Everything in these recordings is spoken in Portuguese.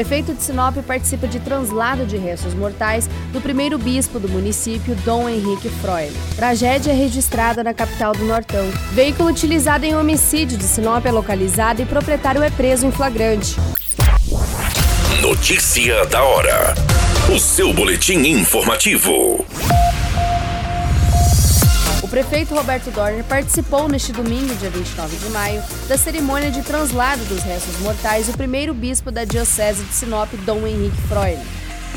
Prefeito de Sinop participa de translado de restos mortais do primeiro bispo do município, Dom Henrique Freud. Tragédia registrada na capital do Nortão. Veículo utilizado em homicídio de Sinop é localizado e proprietário é preso em flagrante. Notícia da hora. O seu boletim informativo prefeito Roberto Dorner participou neste domingo, dia 29 de maio, da cerimônia de translado dos restos mortais do primeiro bispo da Diocese de Sinop, Dom Henrique Freud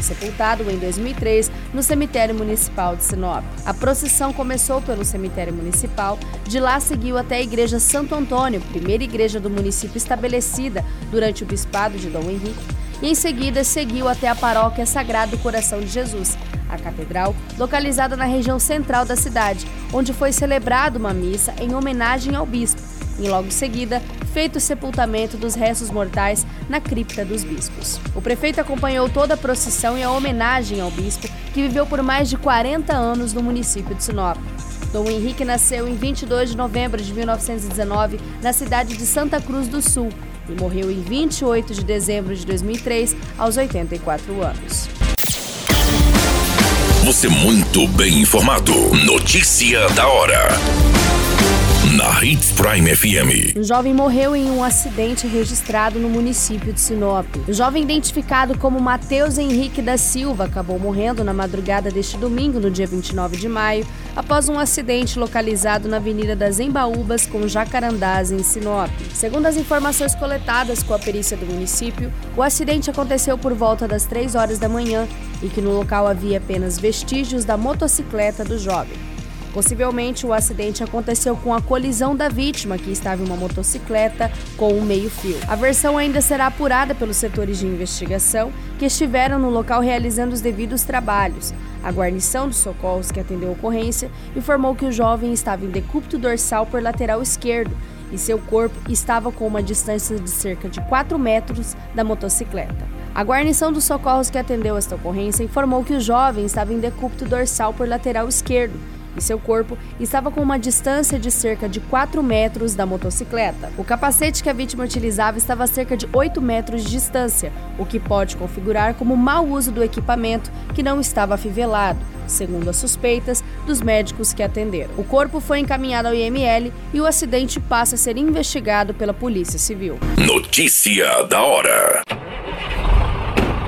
sepultado em 2003 no cemitério municipal de Sinop. A procissão começou pelo cemitério municipal, de lá seguiu até a igreja Santo Antônio, primeira igreja do município estabelecida durante o bispado de Dom Henrique, e em seguida seguiu até a paróquia Sagrado Coração de Jesus, a catedral, localizada na região central da cidade, onde foi celebrada uma missa em homenagem ao bispo. E logo em seguida, feito o sepultamento dos restos mortais na cripta dos bispos. O prefeito acompanhou toda a procissão e a homenagem ao bispo, que viveu por mais de 40 anos no município de Sinop. Dom Henrique nasceu em 22 de novembro de 1919 na cidade de Santa Cruz do Sul e morreu em 28 de dezembro de 2003, aos 84 anos. Você muito bem informado. Notícia da hora na Hits Prime FM. Um jovem morreu em um acidente registrado no município de Sinop. O jovem identificado como Matheus Henrique da Silva acabou morrendo na madrugada deste domingo, no dia 29 de maio, após um acidente localizado na Avenida das Embaúbas com Jacarandás, em Sinop. Segundo as informações coletadas com a perícia do município, o acidente aconteceu por volta das 3 horas da manhã e que no local havia apenas vestígios da motocicleta do jovem. Possivelmente, o acidente aconteceu com a colisão da vítima, que estava em uma motocicleta com um meio-fio. A versão ainda será apurada pelos setores de investigação que estiveram no local realizando os devidos trabalhos. A guarnição dos socorros que atendeu a ocorrência informou que o jovem estava em decúbito dorsal por lateral esquerdo e seu corpo estava com uma distância de cerca de 4 metros da motocicleta. A guarnição dos socorros que atendeu esta ocorrência informou que o jovem estava em decúbito dorsal por lateral esquerdo e seu corpo estava com uma distância de cerca de 4 metros da motocicleta. O capacete que a vítima utilizava estava a cerca de 8 metros de distância, o que pode configurar como mau uso do equipamento que não estava afivelado, segundo as suspeitas dos médicos que atenderam. O corpo foi encaminhado ao IML e o acidente passa a ser investigado pela Polícia Civil. Notícia da hora.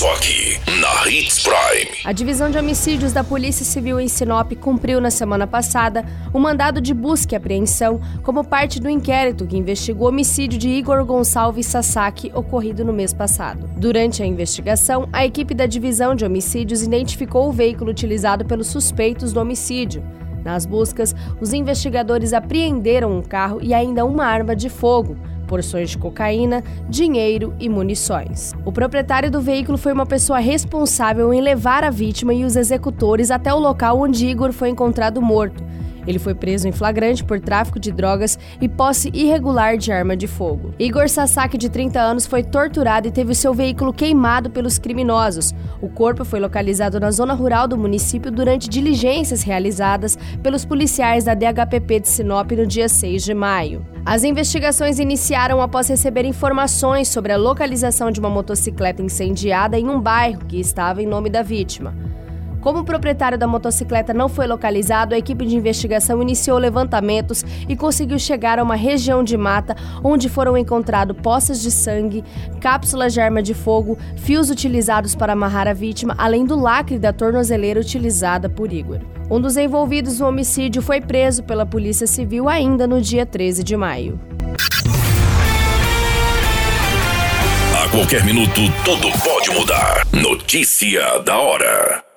Só aqui, na Hits Prime. A divisão de homicídios da Polícia Civil em Sinop cumpriu na semana passada o um mandado de busca e apreensão como parte do inquérito que investigou o homicídio de Igor Gonçalves Sasaki ocorrido no mês passado. Durante a investigação, a equipe da divisão de homicídios identificou o veículo utilizado pelos suspeitos do homicídio. Nas buscas, os investigadores apreenderam um carro e ainda uma arma de fogo porções de cocaína, dinheiro e munições. O proprietário do veículo foi uma pessoa responsável em levar a vítima e os executores até o local onde Igor foi encontrado morto. Ele foi preso em flagrante por tráfico de drogas e posse irregular de arma de fogo. Igor Sasaki, de 30 anos, foi torturado e teve seu veículo queimado pelos criminosos. O corpo foi localizado na zona rural do município durante diligências realizadas pelos policiais da DHPP de Sinop no dia 6 de maio. As investigações iniciaram após receber informações sobre a localização de uma motocicleta incendiada em um bairro que estava em nome da vítima. Como o proprietário da motocicleta não foi localizado, a equipe de investigação iniciou levantamentos e conseguiu chegar a uma região de mata onde foram encontrados poças de sangue, cápsulas de arma de fogo, fios utilizados para amarrar a vítima, além do lacre da tornozeleira utilizada por Igor. Um dos envolvidos no homicídio foi preso pela Polícia Civil ainda no dia 13 de maio. A qualquer minuto, tudo pode mudar. Notícia da hora.